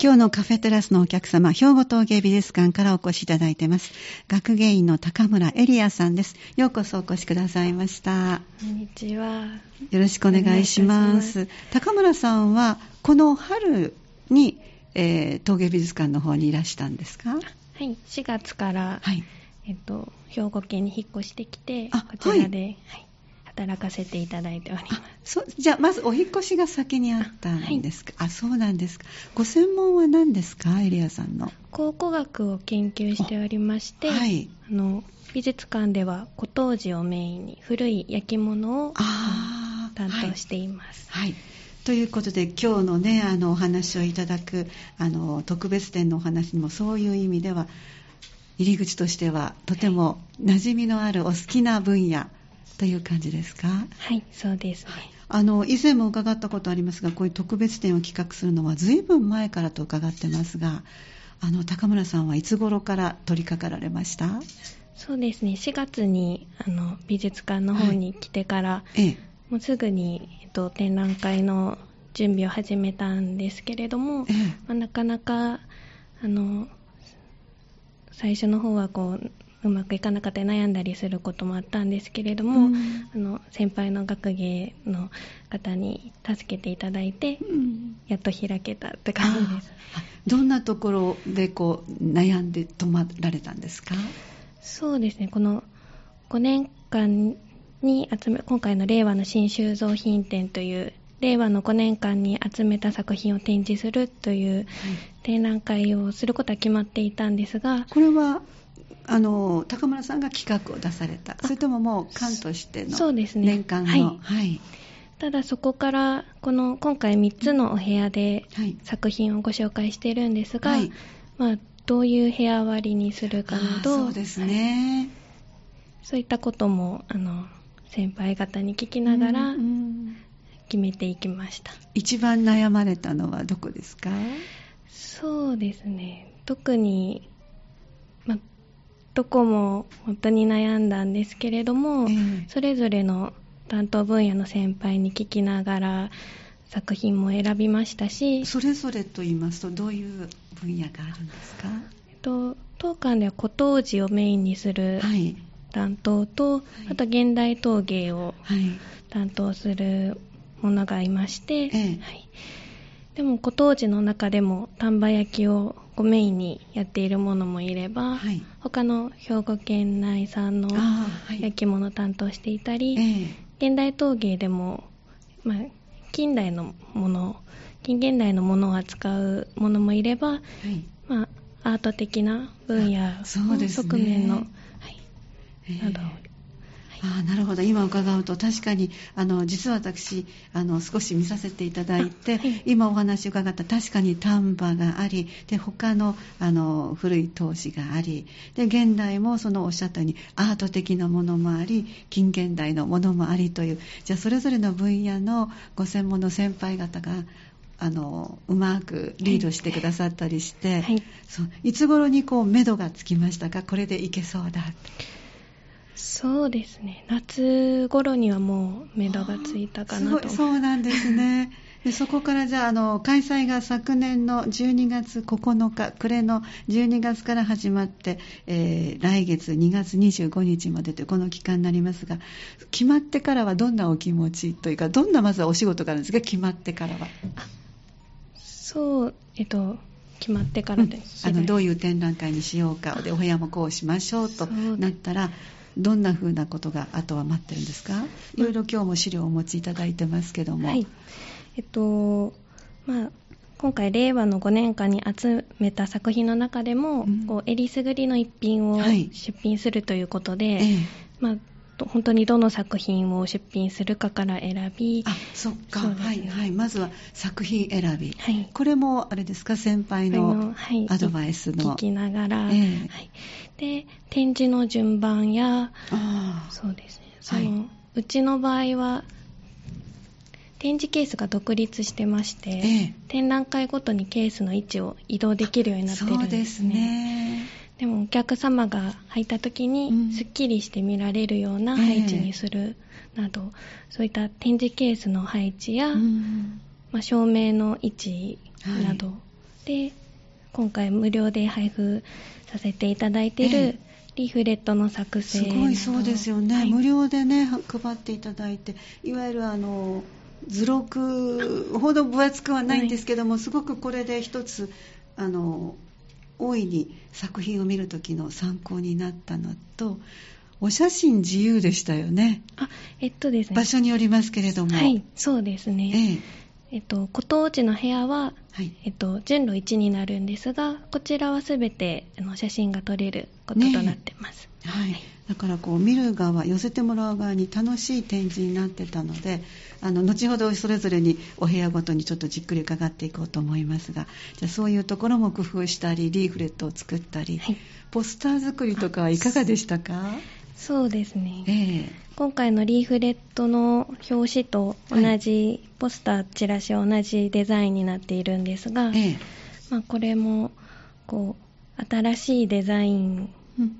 今日のカフェテラスのお客様、兵庫陶芸美術館からお越しいただいています。学芸員の高村エリアさんです。ようこそお越しくださいました。こんにちは。よろしくお願いします。お願いい高村さんは、この春に、えー陶芸美術館の方にいらしたんですか？はい、4月から、はい。えっと、兵庫県に引っ越してきて、あこちらで、はい働かせていただいております。あ。そうじゃあまずお引っ越しが先にあったんですか？あ,、そうなんですか。ご専門は何ですか？エリアさんの。考古学を研究しておりまして、はい。あの美術館では古陶磁をメインに古い焼き物をああ担当しています。はい、ということで今日のねあのお話をいただくあの特別展のお話にもそういう意味では入り口としてはとても馴染みのあるお好きな分野という感じですか？はい、そうですね。あの以前も伺ったことありますがこういう特別展を企画するのは随分前からと伺ってますがあの高村さんはいつ頃から取り掛かられました？そうですね、4月にあの美術館の方に来てから、ええ。もうすぐに、えっと、展覧会の準備を始めたんですけれども、ええ。まあなかなかあの最初の方はこううまくいかなかったり悩んだりすることもあったんですけれども、うん。あの先輩の学芸の方に助けていただいて、うん。やっと開けたって感じです。あどんなところでこう悩んで止まられたんですか？そうですね、この5年間に集め、今回の令和の新収蔵品展という、令和の5年間に集めた作品を展示するという展覧会をすることは決まっていたんですが、これはあの高村さんが企画を出された。それとももう館としてのそうですね。年間の。はい。はい。ただそこから、この今回3つのお部屋ではい。作品をご紹介しているんですが、はい。まあ、どういう部屋割りにするかなど、そうですね、そういったことも、あの、先輩方に聞きながら決めていきました。一番悩まれたのはどこですか？そうですね。特に、ま、どこも本当に悩んだんですけれども、ええそれぞれの担当分野の先輩に聞きながら作品も選びましたし、それぞれと言いますとどういう分野があるんですか？えっと、当館では古陶磁をメインにするはい。担当と、あと現代陶芸をはい。担当するものがいまして、ええ。はい、でも古陶磁の中でも丹波焼きをこうメインにやっているものもいれば、はい。他の兵庫県内産の焼き物を担当していたり、ええ。現代陶芸でも、まあ、近代のもの近現代のものを扱うものもいれば、はい。まあ、アート的な分野の側面の、はい。ええ。などをああなるほど。今伺うと確かにあの実は私あの少し見させていただいて、あはい。今お話伺った確かに丹波がありで他のあの古い陶器がありで現代もそのおっしゃったようにアート的なものもあり近現代のものもありというじゃあそれぞれの分野のご専門の先輩方があのうまくリードしてくださったりして、はい。そういつ頃にこう目処がつきましたか？これでいけそうだ。ってそうですね。夏頃にはもう目処がついたかなと。そうなんですね。でそこからじゃああの開催が昨年の12月9日暮れの12月から始まって、えー来月2月25日までというこの期間になりますが決まってからはどんなお気持ちというかどんなまずはお仕事があるんですか？決まってからは、そうえっと決まってからで、あのどういう展覧会にしようかでお部屋もこうしましょうとなったらどんな風なことがあとは待ってるんですか？いろいろ今日も資料をお持ちいただいてますけども。はい。えっとまあ今回令和の5年間に集めた作品の中でも、うん。こうえりすぐりの一品をはい。出品するということで、ええ。まあと本当にどの作品を出品するかから選びあそっか、ね。はいはい。まずは作品選び、はい。これもあれですか？先輩あののはい。アドバイスの、聞きながら、ええ。はい、で展示の順番やああ。そうですね。そはい。の、うちの場合は展示ケースが独立してまして、ええ。展覧会ごとにケースの位置を移動できるようになってるんでそうですすねねでもお客様が入った時うん。にすっきりして見られるような配置にするなど、そういった展示ケースの配置や、うん。まあ、照明の位置など、で今回無料で配布させていただいていえるリーフレットの作成すごいそうですよね、はい。無料でね配っていただいていわゆるあの図録ほど分厚くはないんですけども、すごくこれで一つあの大いに作品を見る時の参考になったのとお写真自由でしたよね。あえっとですね。場所によりますけれども。はいそうですえね、ええ。っと古当地の部屋ははい。えっと、順路1になるんですがこちらはすべてあの写真が撮れることとなってます、はい、だからこう見る側寄せてもらう側に楽しい展示になってたのであの後ほどそれぞれにお部屋ごとにちょっとじっくり伺っていこうと思いますがじゃあそういうところも工夫したりリーフレットを作ったり、はい。ポスター作りとかはいかがでしたか？そうですね、え今回のリーフレットの表紙と同じ、ポスターチラシは同じデザインになっているんですが、ええ。まあ、これもこう新しいデザインうん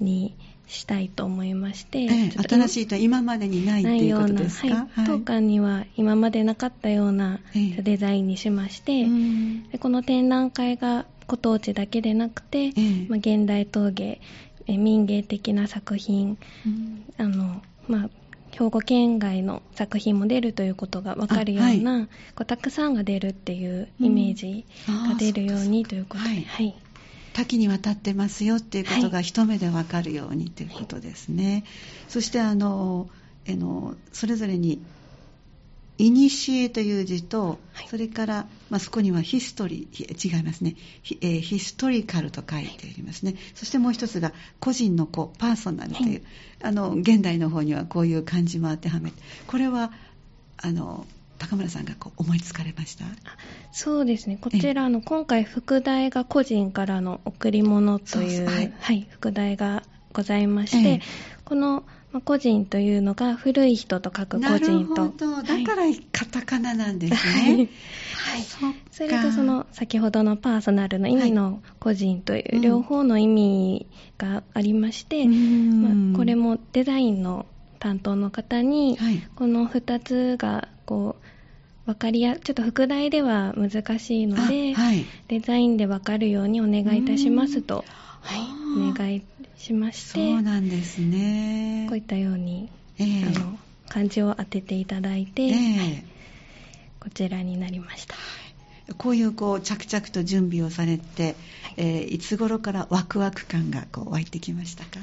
にしたいと思いまして、ええ新しいとは今までにないっていうことですか？はい、当館には今までなかったようなええ。デザインにしまして、うん。でこの展覧会が古当地だけでなくて、ええ。まあ、現代陶芸え民芸的な作品うん。あの、まあ、兵庫県外の作品も出るということが分かるような、あこうたくさんが出るっていうイメージが出るようにということで、はいはい多岐にわたってますよっていうことが一目でわかるようにということですね。そしてあのあのそれぞれに「いにしえ」という字と、はい。それから、まあ、そこにはヒストリー違いますね。ヒ,、えーヒストリカルと書いてありますね、そしてもう一つが個人の子パーソナルという、はい。あの現代の方にはこういう漢字も当てはめて。これはあの高村さんがこう思いつかれました？そうですね。こちらあの今回副題が個人からの贈り物というはい。はい、副題がございまして、ええ。この、まあ個人というのが古い人と書く個なる人とほどだかはいらカタカナなんですはい。ね。はい。それとその先ほどのパーソナルの意味の個人という両方の意味がありまして、うん。まあ、これもデザインの担当の方に、はい。この2つがこう分かりやちょっと副題では難しいので、あはい。デザインで分かるようにお願いいたしますと、はい、お願いしましそてうなんですね。こういったように、ええ。あの漢字を当てていただいて、ええ。はい。こちらになりました。こういうこう着々と準備をされて、えーいつ頃からワクワク感がこう湧いてきましたか？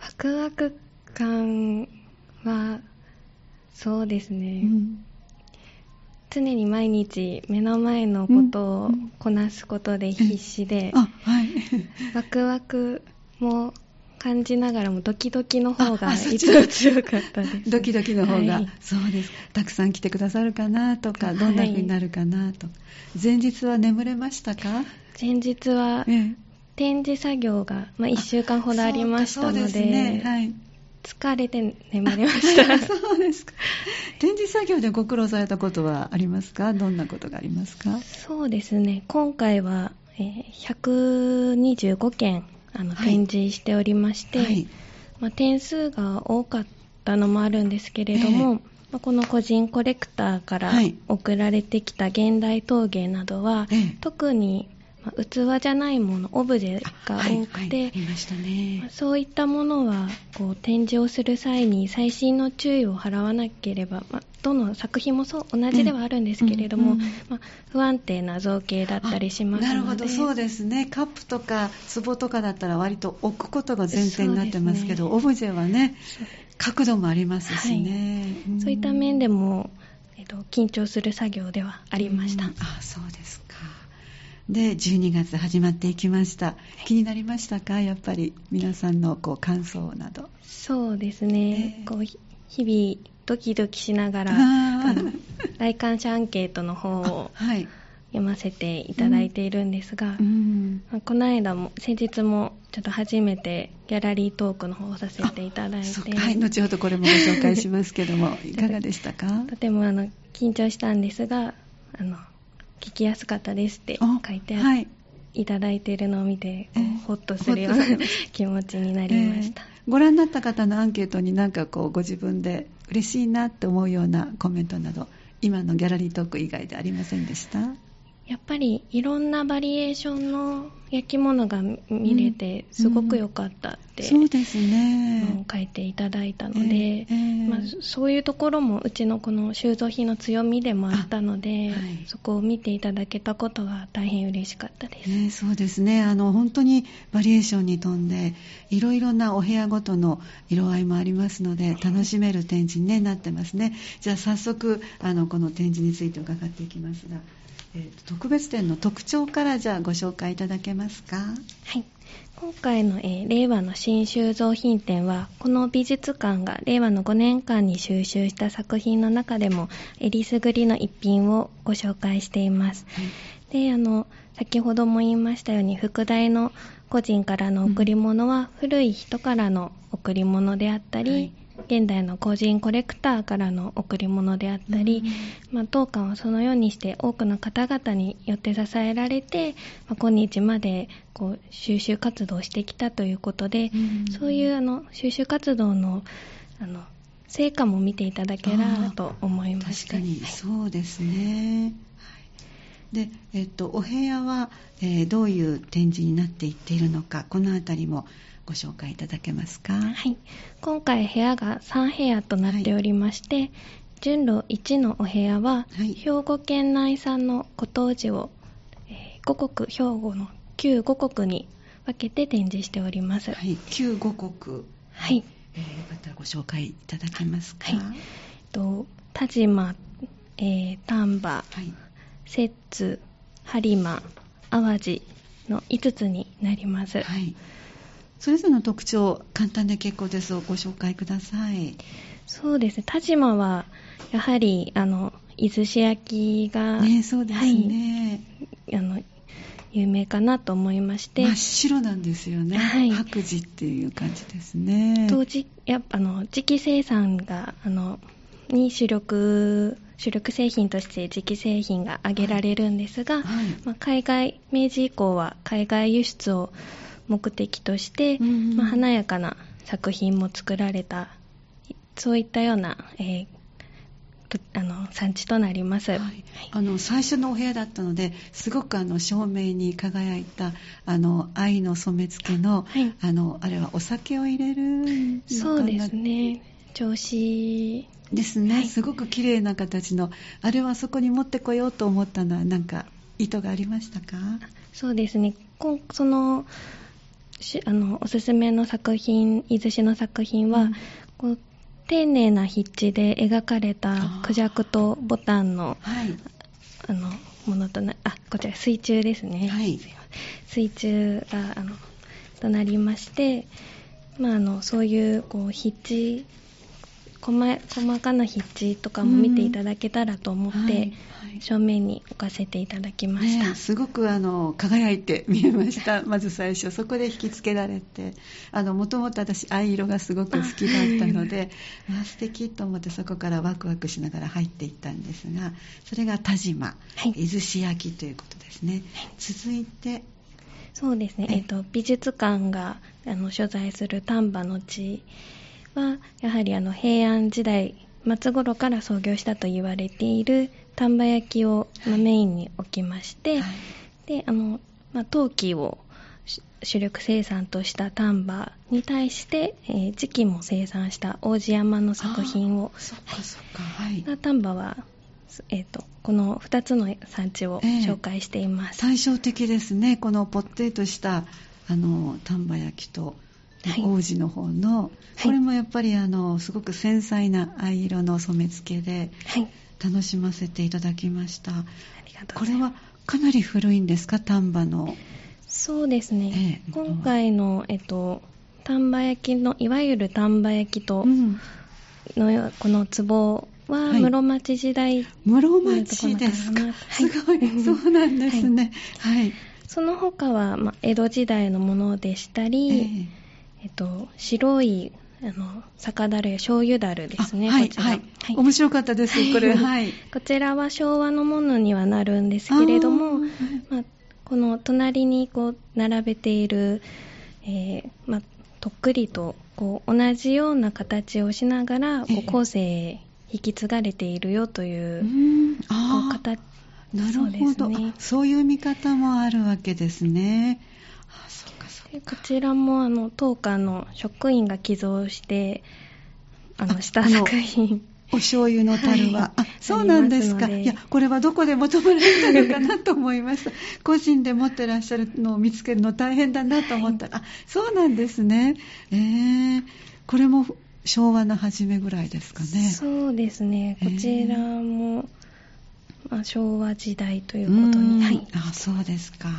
ワクワク感はそうですね、うん。常に毎日目の前のことをこなすことで必死で、あはい。ワクワクも感じながらもドキドキの方がいち。つも強かったです。ドキドキの方が、はい。そうです。たくさん来てくださるかなとかはい。どんな風になるかなと、前日は眠れましたか？前日はええ。展示作業が、まあ、1週間ほどありましたのでね。はい疲れて眠れました。そうですか。展示作業でご苦労されたことはありますか？どんなことがありますか？そうですね。今回は、えー125件あのはい。展示しておりまして、はい。まあ、点数が多かったのもあるんですけれども、え。まあこの個人コレクターからはい。送られてきた現代陶芸などは、ええ。特に、まあ器じゃないものオブジェがはい多くて、そういったものはこう展示をする際に細心の注意を払わなければ、まあどの作品もそう同じではあるんですけれども、うんうんうんまあ不安定な造形だったりしますので。あなるほどそうですね。カップとか壺とかだったら割と置くことが前提になってますけどね。オブジェはね角度もありますしね、ん。そういった面でも、えっと、緊張する作業ではありました、うん。あそうですかで12月始まっていきました。気になりましたか？やっぱり皆さんのこう感想など。そうですね、ええ。こうひ日々ドキドキしながら来館者アンケートの方をはい、読ませていただいているんですが、うん。まあこの間も先日もちょっと初めてギャラリートークの方をさせていただいて。はい、後ほどこれもご紹介しますけども いかがでしたか？とてもあの緊張したんですがあの聞きやすかったですってあ書いてあはいいただいているのを見て、ええほっとするような気持ちになりました、えーご覧になった方のアンケートになんかこうご自分で嬉しいなって思うようなコメントなど今のギャラリートーク以外でありませんでした？やっぱりいろんなバリエーションの焼き物が見れてすごく良かったって、そうですね。書いていただいたので、えーまあ、そういうところもうちのこの収蔵品の強みでもあったので、はい、そこを見ていただけたことが大変嬉しかったです、ね、そうですね。あの本当にバリエーションに富んでいろいろなお部屋ごとの色合いもありますので楽しめる展示に、ね、なってますね。じゃあ早速あのこの展示について伺っていきますが。えー、特別展の特徴からじゃあご紹介いただけますか？はい。今回の、えー、令和の新収蔵品展は、この美術館が令和の5年間に収集した作品の中でも、えりすぐりの一品をご紹介しています。はい、で、あの、先ほども言いましたように、副題の個人からの贈り物は、古い人からの贈り物であったり、はい現代の個人コレクターからの贈り物であったり、まあ、当館はそのようにして多くの方々によって支えられて、まあ、今日までこう収集活動をしてきたということで、そういうあの収集活動のあの成果も見ていただければと思います。確かにそうですね、で、えっと、お部屋は、えー、どういう展示になっていっているのかこの辺りもご紹介いただけますか？はい。今回部屋が3部屋となっておりまして、はい、順路1のお部屋は、はい、兵庫県内産のご当地を、えー、五国兵庫の旧五国に分けて展示しております、はい、旧五国はい、えー、よかったらご紹介いただけますか？はい、えっと田島、えー、丹波、はい、摂津播磨淡路の5つになります、はいそれぞれの特徴簡単で結構ですをご紹介ください。そうですね。田島はやはりあの伊豆市焼が、ね、そうですね、はい、あの有名かなと思いまして。真っ白なんですよね、はい、白磁っていう感じですね。当時やあの磁器生産があのに主力主力製品として磁器製品が挙げられるんですが、はい。まあ、海外明治以降は海外輸出を目的として、うん、まあ、華やかな作品も作られたそういったような、えー、あの産地となります、はい、あの最初のお部屋だったのですごくあの照明に輝いたあの愛の染め付けのはい、あのあれはお酒を入れるそうですね。調子。ですね、はい、すごく綺麗な形のあれはそこに持ってこようと思ったのは何か意図がありましたか？そうですね。そのあのおすすめの作品伊豆市の作品は、うん、丁寧な筆致で描かれたクジャクとボタンのはい、あのものとなあこちら水中ですね、はい、水中があのとなりまして、まあ、あのそういうこう筆致細細かな筆致とかも見ていただけたらと思って、うんはいはい、正面に置かせていただきました、ね、すごくあの輝いて見えました。まず最初そこで引きつけられて。もともと私藍色がすごく好きだったのであ素敵と思ってそこからワクワクしながら入っていったんですがそれが田島、はい、伊豆市焼ということですね、はい、続いてそうですね、えっと、美術館があの所在する丹波の地はやはりあの平安時代末頃から創業したと言われている丹波焼きを、まメインに置きまして、はい、であの、まあ、陶器を主力生産とした丹波に対して、えー、磁器も生産した王子山の作品をそっかそっか、はい、丹波は、えーと、この2つの産地を紹介しています、えー、対照的ですね。このぽってとしたあの丹波焼きと。はい、王子の方の、これもやっぱりあのすごく繊細な藍色の染め付けで楽しませていただきました、はい、これはかなり古いんですか？丹波の。そうですね、ええ、今回の、えっと、丹波焼きのいわゆる丹波焼きとの、うん、この壺は室町時代、室町ですか、すごい、そうなんですね、はい、その他は、ま、江戸時代のものでしたり、ええっと、白いあの酒樽や醤油樽ですね、はい、はい、はい、面白かったです、これ、はい、こちらは昭和のものにはなるんですけれども、まあ、この隣にこう並べている、えーまあ、とっくりとこう同じような形をしながら、こう後世へ引き継がれているよという、こう形。なるほど。そういう見方もあるわけですねこちらもあの当館の職員が寄贈してあのあした作品お醤油の樽は、はい。あそうなんですか。いやこれはどこで求められたのかなと思いました 個人で持ってらっしゃるのを見つけるの大変だなと思った。ら、あそうなんですね。えー、これも昭和の初めぐらいですかね。そうですね。こちらも、まあ、昭和時代ということに、はい、あそうですか、はい、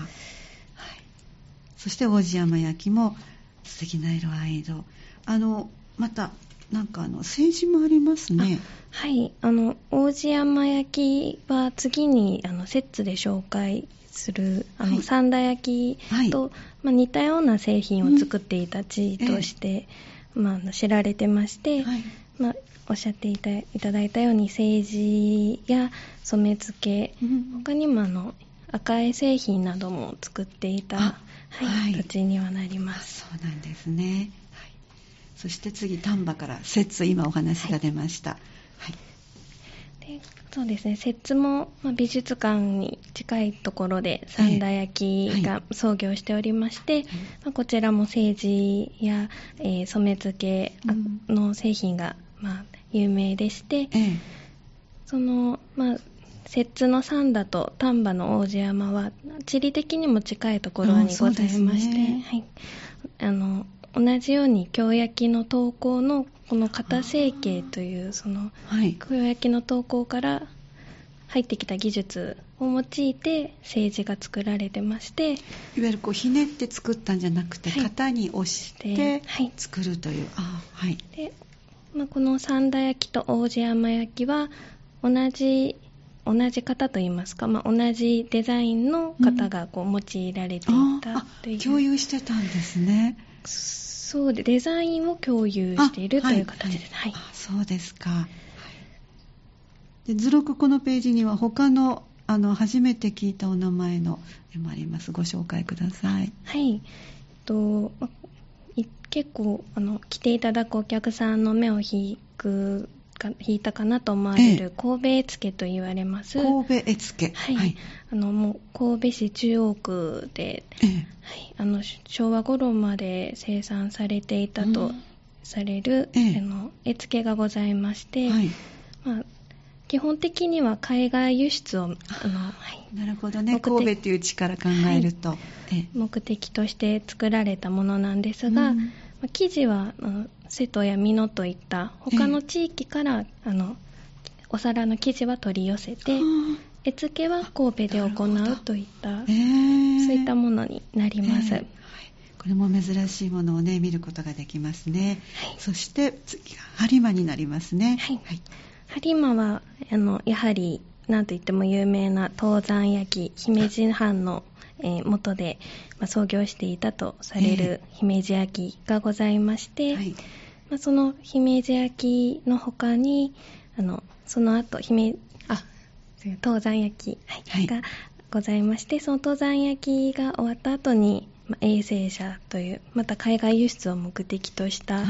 そして王子山焼きも素敵な色合いの。あのまたなんかあの政治もありますね。はい、あの王子山焼きは次にあのセッツで紹介するあの、はい。三田焼きと、まあ、似たような製品を作っていた地として、まああの、知られてまして、はい。まあ、おっしゃっていたいただいたように政治や染め付けうん。他にもあの赤い製品なども作っていた、あはい。はい。土地にはなりあます。そうなんですね、はい、そして次丹波から摂津今お話が出ました、はい。でそうですね、摂津も、まあ、美術館に近いところで三田焼ええ。が創業しておりまして、まあ、こちらも政治や、えー染付けの製品が、まあ、有名でして、ええ。その、まあ、摂津の三田と丹波の王子山は地理的にも近いところあにございまして、ね。はい、あの同じように京焼の投稿のこの片成形というそのはい。京焼きの投稿から入ってきた技術を用いて政治が作られてましていわゆるこうひねって作ったんじゃなくて、はい。型に押して作るという、あはい。で、まあ、この三田焼きと王子山焼きは同じ同じ型といいますか、まあ、同じデザインの型がこう用いられていあたあという、共有してたんですね。そうでデザインを共有しているという形で。す、はい。あそうですか、はい、で図録このページには他のあの初めて聞いたお名前の絵もあります。ご紹介ください。はい。と、結構、あの、来ていただくお客さんの目を引くか、引いたかなと思われええ。る神戸絵付けと言われます。神戸絵付。けはい。はい。あの、もう、神戸市中央区で、ええ。はい。あの、し昭和頃まで生産されていたとうん。される、ええ。あの、絵付けがございまして、はい。まあ、基本的には海外輸出を、あの、はい。なるほどね。神戸っていう地から考えると、ええ。目的として作られたものなんですが、うんまあ生地は瀬戸や美濃といった他の地域から、あのお皿の生地は取り寄せてあ絵付けは神戸で行うといった、ーええそういったものになります、ええはい。これも珍しいものをね見ることができますね、はい。そして次が播磨になりますね。はい。播磨はあのやはり何といっても有名な東山焼き姫路藩の、えー元で、まあ、創業していたとされる姫路焼きがございまして、はい。まあ、その姫路焼きの他にあのその後姫あ東山焼き、はいはい。がございましてその東山焼きが終わった後に、まあ、衛星社というまた海外輸出を目的としたはい。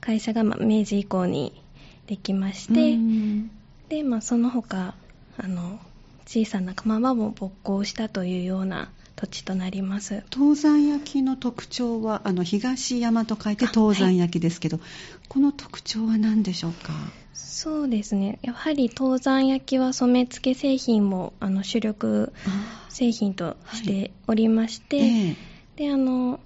会社が、まあ、明治以降にできまして、うん。で、まあ、その他あの小さな窯場も勃興したというような土地となります。東山焼きの特徴はあの東山と書いて東山焼きですけど、この特徴は何でしょうか？そうですね。やはり東山焼きは染付け製品もあの主力あ製品としておりまして、ええ。で、あの、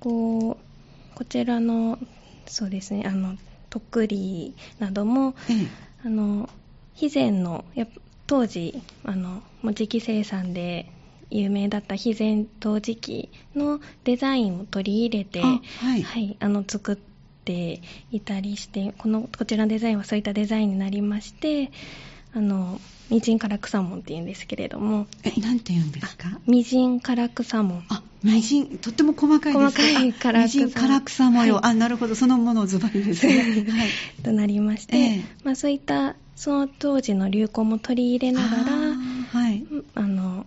こう、こちらの、そうですね、あの、とっくりなども、ええ。あの、肥前の、やっぱ当時、あの、もう磁器生産で有名だった肥前陶磁器のデザインを取り入れて、あはい。はい、あの、作っていたりして、この、こちらのデザインはそういったデザインになりまして、あの、みじん唐草紋っていうんですけれども、えなんて言うんですか？みじん唐草紋。あみじん、とっても細かいです。ね細かい唐草あみじん唐草模様、はい。あなるほど。そのものをズバリですね。はい。となりまして、ええ。まあ、そういったその当時の流行も取り入れながらはい。うんあの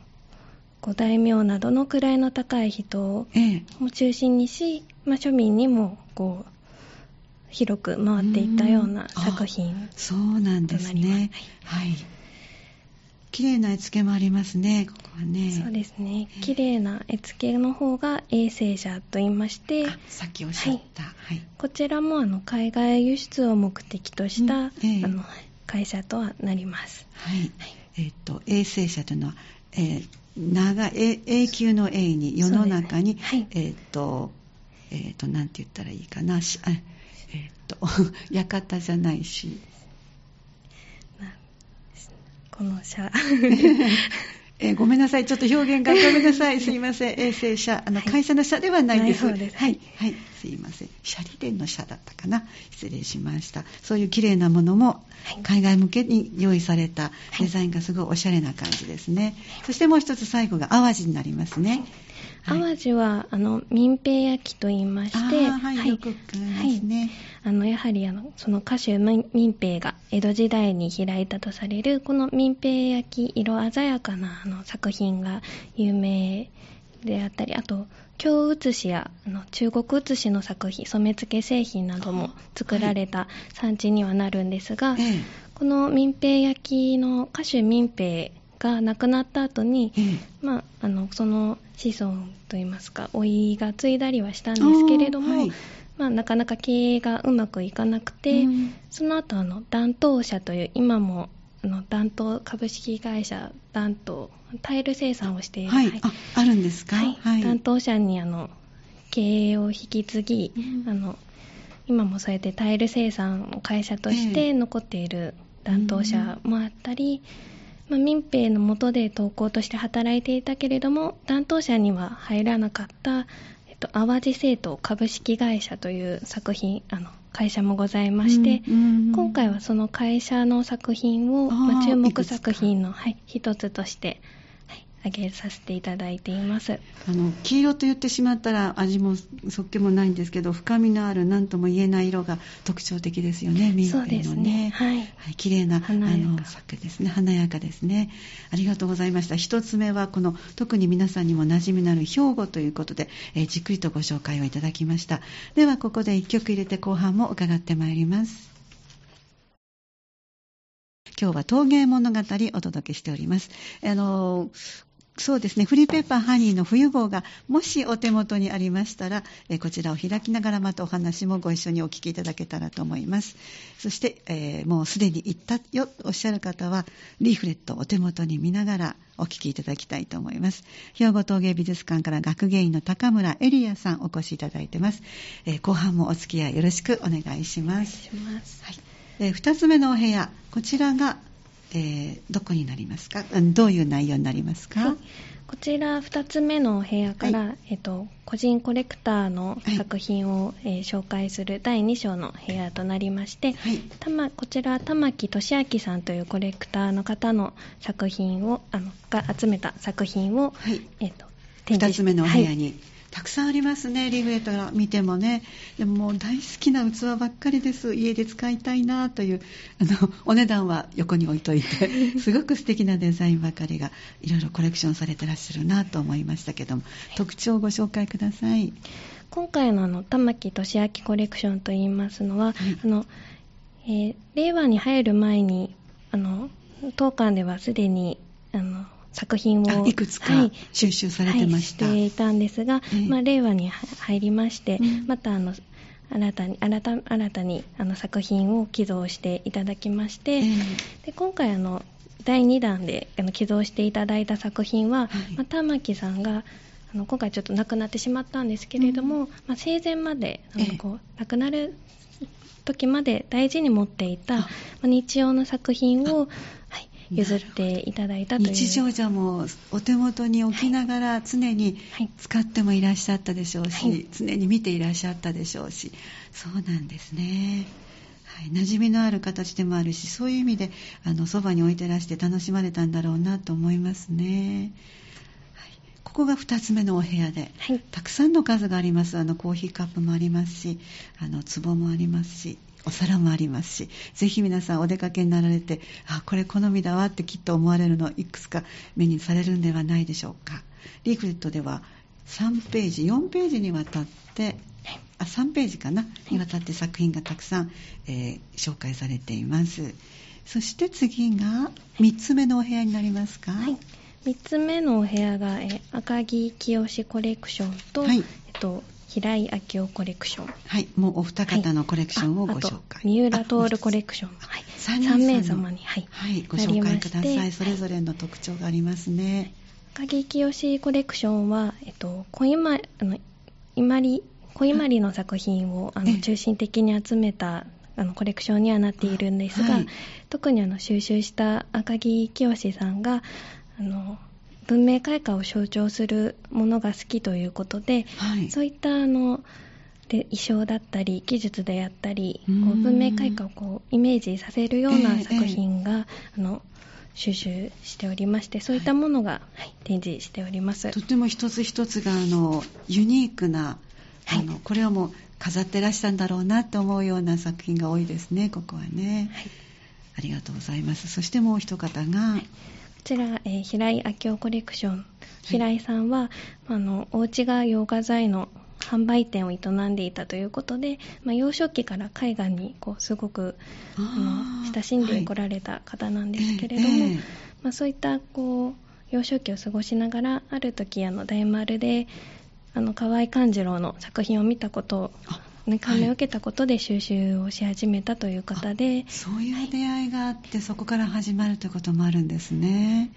こう大名などの位の高い人ええ。を中心にし、まあ、庶民にもこう広く回っていったような作品そうなんですね。はい。綺麗な絵付けもありますね、ここはね。そうですね。綺麗な絵付けの方が衛星車と言いまして、さっきおっしゃった。はい、こちらもあの海外輸出を目的とした、うん。えー、あの会社とはなります。はい。はい、えっ、と、衛星車というのは、えー、長い、永久の永に世の中に、ねはい、えっ、と、えっ、ー、と、なんて言ったらいいかな、えっ、ー、と、館じゃないし。この社。えー、ごめんなさい、ちょっと表現がごめんなさい、すいません、衛星社、あの、会社の社ではないです。はい、はい、はい、すいません、シャリ電の社だったかな、失礼しました。そういう綺麗なものも、海外向けに用意されたデザインがすごいおしゃれな感じですね。そしてもう一つ最後が淡路になりますね。淡路はあの民兵焼きと言いまして、はい、はい、よく聞ますね。あのやはりあのその歌手民兵が江戸時代に開いたとされるこの民兵焼き色鮮やかなあの作品が有名であったり、あと京写しやあの中国写しの作品、染付け製品なども作られた産地にはなるんですが、はい、この民兵焼きの歌手民兵が亡くなった後に、まあ、あのその子孫といいますか老いが継いだりはしたんですけれども、はい、まあ、なかなか経営がうまくいかなくて、うん、その後あの暖冬社という今もあの暖冬株式会社暖冬タイル生産をしている、はい、ああるんですか、はい。はい、暖冬社にあの経営を引き継ぎ、うん、あの今もそうやってタイル生産の会社として残っている暖冬社もあったり、えーまあ、民兵の下で投稿として働いていたけれども担当者には入らなかった、と、淡路製糖株式会社という作品あの会社もございまして、うんうんうん、今回はその会社の作品をまあ、注目作品の、はい、一つとして挙げさせていただいています。あの黄色と言ってしまったら味もそっけもないんですけど深みのある何とも言えない色が特徴的ですよね民のね。ね、はい、はい、綺麗なあの作ですね。華やかですね。ありがとうございました。一つ目はこの特に皆さんにも馴染みのある兵庫ということで、えー、じっくりとご紹介をいただきました。ではここで1曲入れて後半も伺ってまいります。今日は陶芸物語お届けしております。あのそうですね、フリーペーパーハニーの冬号がもしお手元にありましたら、えこちらを開きながらまたお話もご一緒にお聞きいただけたらと思います。そして、えー、もうすでに行ったよとおっしゃる方は、リーフレットをお手元に見ながらお聞きいただきたいと思います。兵庫陶芸美術館から学芸員の高村エリアさんお越しいただいてます。えー、後半もお付き合いよろしくお願いします。お願いします。はい。えー、2つ目のお部屋、こちらがえー、どこになりますか？どういう内容になりますか、はい、こちら2つ目のお部屋から、はい、えっと、個人コレクターの作品を、はい、えー、紹介する第2章の部屋となりまして、はい、たまこちら玉木俊明さんというコレクターの方の作品をあのが集めた作品を、えっと、2つ目のお部屋に、たくさんありますね、リーフレットが見てもね。でももう大好きな器ばっかりです。家で使いたいなという、あの、お値段は横に置いといて、すごく素敵なデザインばかりが、いろいろコレクションされてらっしゃるなと思いましたけども、特徴をご紹介ください。今回のあの、玉木俊明コレクションといいますのは、はい、あの、えー、令和に入る前に、あの、当館ではすでに、あの、作品をいくつか収集されてました、はいはい、していたんですが、えー、まあ、令和に入りまして、うん、またあの新たに新た新たにあの作品を寄贈していただきまして、えー、で今回あの第2弾であの寄贈していただいた作品は、はい。まあ、玉木さんがあの今回ちょっと亡くなってしまったんですけれども、うん、まあ、生前まであのこう、えー、亡くなる時まで大事に持っていた日曜の作品を譲っていただいたという。日常じゃもお手元に置きながら常に使ってもいらっしゃったでしょうし、はい、常に見ていらっしゃったでしょうし。そうなんですね。はい、馴染みのある形でもあるしそういう意味であのそばに置いてらして楽しまれたんだろうなと思いますね。ここが2つ目のお部屋で、はい、たくさんの数があります。あのコーヒーカップもありますしあの壺もありますしお皿もありますし、ぜひ皆さんお出かけになられて、あ、これ好みだわってきっと思われるのいくつか目にされるんではないでしょうか。リーフレットでは3ページ、4ページにわたって、あ3ページかな、にわたって作品がたくさん、えー、紹介されています。そして次が3つ目のお部屋になりますか？はい、3つ目のお部屋が、えー赤木清コレクションと、はい。えっと、平井明夫コレクション。はいもうお二方のコレクションをご紹介、ああと三浦徹コレクション。はい、3三名様に、はい、はい、ご紹介ください。それぞれの特徴がありますね。赤木清コレクションは、えっと、小今あの伊万里小伊万里の作品をあええ。の中心的に集めたあのコレクションにはなっているんですが、はい。特にあの収集した赤木清さんがあの文明開化を象徴するものが好きということで、はい。そういったあので衣装だったり技術であったりこう文明開化をこうイメージさせるようええな作品が、あの収集しておりましてそういったものが、はい展示しております。とても一つ一つがあのユニークな、はいあのこれはもう飾ってらしたんだろうなと思うような作品が多いですね。ここはね。はいありがとうございます。そしてもう一方が、こちら、えー平井明夫コレクション。平井さんは、あの、お家が洋画材の販売店を営んでいたということで、まあ、幼少期から絵画にこうすごくあの親しんでこられた方なんですけれども、ええええまあ、そういったこう幼少期を過ごしながらある時あの大丸であの河合勘次郎の作品を見たことをあね感銘を受けたことで収集をし始めたという方で、そういう出会いがあって、そこから始まるということもあるんですね。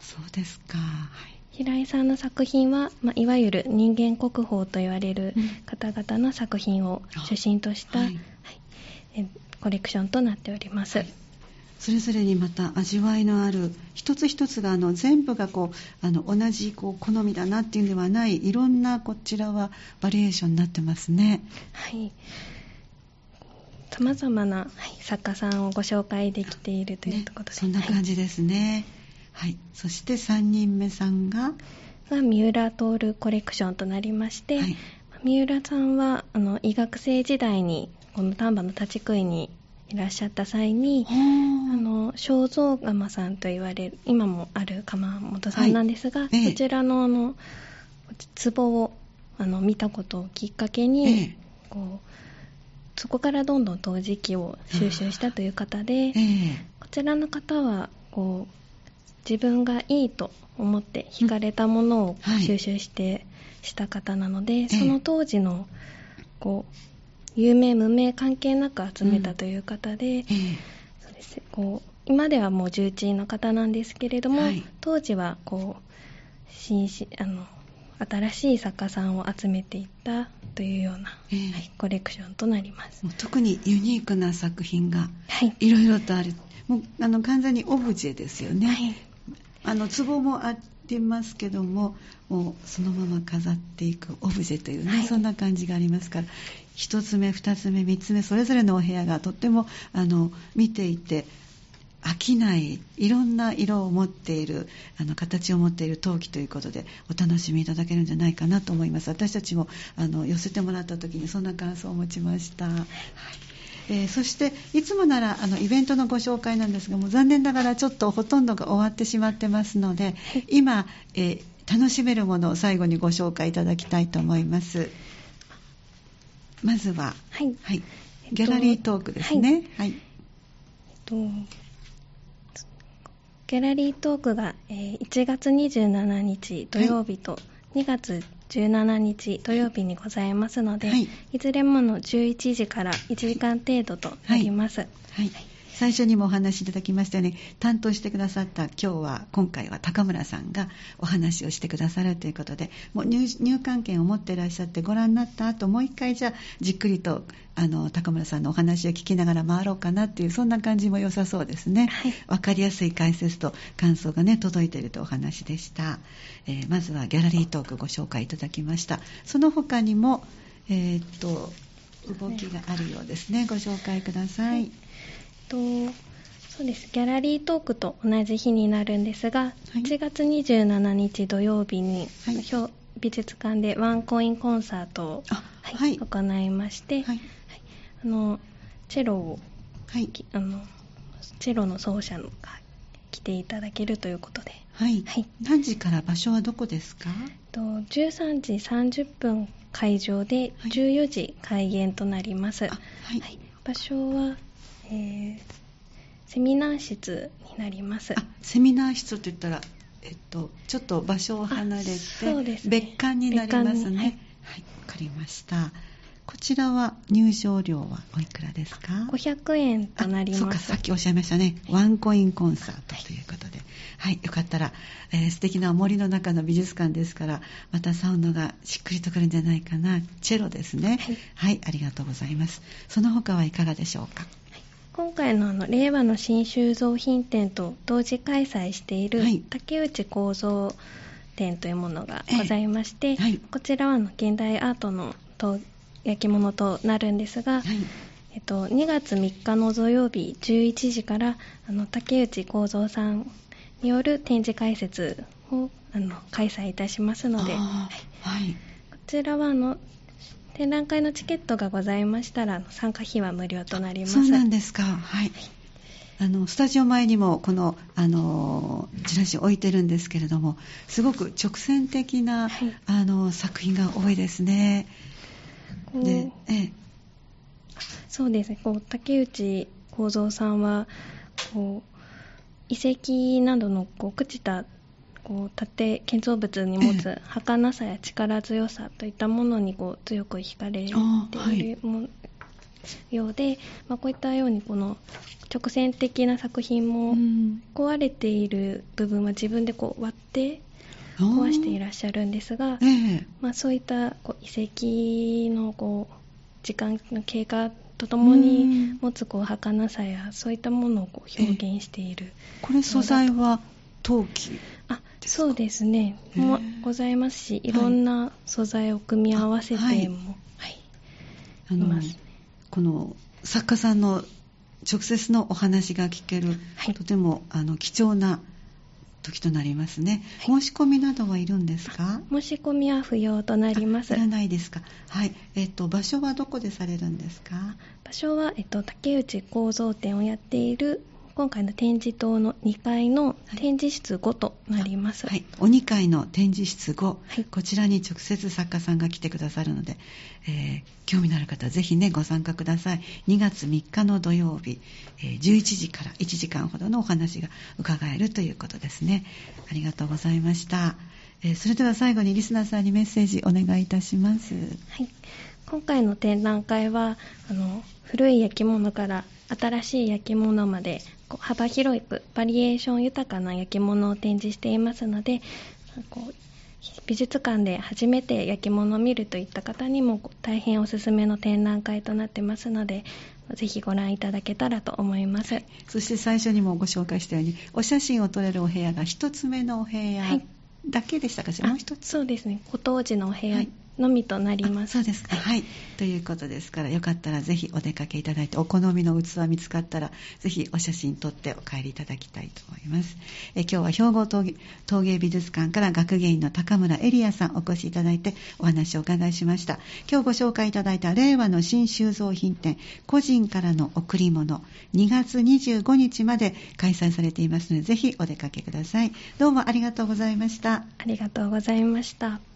そうですか。はい。平井さんの作品は、まあ、いわゆる人間国宝と言われるうん方々の作品を中心とした、はいはいえコレクションとなっております。はいそれぞれにまた味わいのある一つ一つがあの全部がこうあの同じこう好みだなっていうのではないいろんなこちらはバリエーションになってますね。はい。様々な、はい、作家さんをご紹介できているというねところで、そんな感じですね。はい。そして3人目さんが、が三浦徹コレクションとなりまして、はい三浦さんはあの医学生時代にこの丹波の立ち食いにいらっしゃった際に、ああの正蔵釜さんと言われる今もある釜本さんなんですが、はいええ。そちらのあの壺をあの見たことをきっかけに、ええ。こうそこからどんどん陶磁器を収集したという方で、ええ。こちらの方はこう自分がいいと思って惹かれたものをはい。収集して、した方なので、え。その当時のこう有名無名関係なく集めたという方で、ええ。そうですこう今ではもう重鎮の方なんですけれども、はい。当時はこう新しあの新しい作家さんを集めていったというような、ええ。はいコレクションとなります。特にユニークな作品がはい、いろいろとある。もうあの完全にオブジェですよね。はい。あの壺もありますけどももうそのまま飾っていくオブジェというね、はい。そんな感じがありますから1つ目2つ目3つ目それぞれのお部屋がとってもあの見ていて飽きないいろんな色を持っているあの形を持っている陶器ということでお楽しみいただけるんじゃないかなと思います。私たちもあの寄せてもらった時にそんな感想を持ちました、はい。えーそしていつもならあのイベントのご紹介なんですがもう残念ながらちょっとほとんどが終わってしまってますので今、えー楽しめるものを最後にご紹介いただきたいと思います。まずは、はい。はい、ギャラリートークですね。はい、えっとギャラリートークが、えー1月27日土曜日と2月17日土曜日にございますので、はい。い、ずれもの11時から1時間程度となります。はい、最初にもお話しいただきましたように担当してくださった今日は今回は高村さんがお話をしてくださるということでもう入入館券を持っていらっしゃってご覧になった後もう一回じゃあじっくりとあの高村さんのお話を聞きながら回ろうかなっていうそんな感じも良さそうですね、はい。分かりやすい解説と感想がね届いているというお話でした、えーまずはギャラリートークご紹介いただきました。その他にもえーっと動きがあるようですね。ご紹介ください、とそうです。ギャラリートークと同じ日になるんですが、い。1月27日土曜日に、はい。表美術館でワンコインコンサートを、あはいはい。行いまして、はい。あのチェロをあのチェロの奏者が来ていただけるということで、はい、はい。何時から場所はどこですか？と13時30分会場ではい。14時開演となります、はい。場所は、えーセミナー室になります。あセミナー室って言ったら、えっと、ちょっと場所を離れて、ね。別館になりますね。はい。はいわ、かりました。こちらは入場料はおいくらですか？500円となりあそうかますさっきおっしゃいましたね。ワンコインコンサートということで。はい、よかったら、えー素敵な森の中の美術館ですからまたサウンドがしっくりとくるんじゃないかな。チェロですね。はい、ありがとうございます。その他はいかがでしょうか？今回のあの令和の新収蔵品展と同時開催しているはい。竹内構造展というものがございまして、ええ。はい。こちらはあの現代アートのと焼き物となるんですが、はい。えっと、2月3日の土曜日11時からあの竹内幸三さんによる展示解説をあの開催いたしますのではい。ちらはあの展覧会のチケットがございましたら参加費は無料となりますそうなんですか。はい。あのスタジオ前にもこのあのチラシ置いてるんですけれども、すごく直線的な、はいあの作品が多いですね。で、ええ、そうですねこう竹内幸三さんはこう遺跡などのこう朽ちたこう縦建造物に持えつ儚さや力強さといったものにこう強く惹かれていい。るも、ようで、まあ、こういったようにこの直線的な作品もうん。壊れている部分は自分でこう割って壊していらっしゃるんですが、ええ、まあ、そういったこう遺跡のこう時間の経過とともうん。に持つこう儚さやそういったものをこう表現している、これ素材は陶器？あですか？そうですねもございますしいろんな素材を組み合わせても、あはいはいあのこの作家さんの直接のお話が聞ける、はいとてもあの貴重な時となりますね。申し込みなどはいるんですか？申し込みは不要となりますいらないですか？はい。えっ、と場所はどこでされるんですか？場所は、えっと、竹内構造展をやっている今回の展示棟の2階の展示室5となります、はい。お2階の展示室5、はいこちらに直接作家さんが来てくださるので、えー興味のある方はぜひねご参加ください。2月3日の土曜日、えー11時から1時間ほどのお話が伺えるということですね。ありがとうございました。えーそれでは最後にリスナーさんにメッセージお願いいたします。はい、今回の展覧会はあの古い焼き物から新しい焼き物まで幅広くバリエーション豊かな焼き物を展示していますので美術館で初めて焼き物を見るといった方にも大変おすすめの展覧会となってますのでぜひご覧いただけたらと思います。そして最初にもご紹介したように、お写真を撮れるお部屋が一つ目のお部屋はい。だけでしたか？しら、もう一つ。そうですね。ご当時のお部屋はいのみとなります。あそうですか。はい。ということですから、よかったらぜひお出かけいただいて、お好みの器見つかったら、ぜひお写真撮ってお帰りいただきたいと思います。え今日は兵庫陶芸陶芸美術館から学芸員の高村エリアさんお越しいただいてお話をお伺いしました。今日ご紹介いただいた令和の新収蔵品展、個人からの贈り物、2月25日まで開催されていますので、ぜひお出かけください。どうもありがとうございました。ありがとうございました。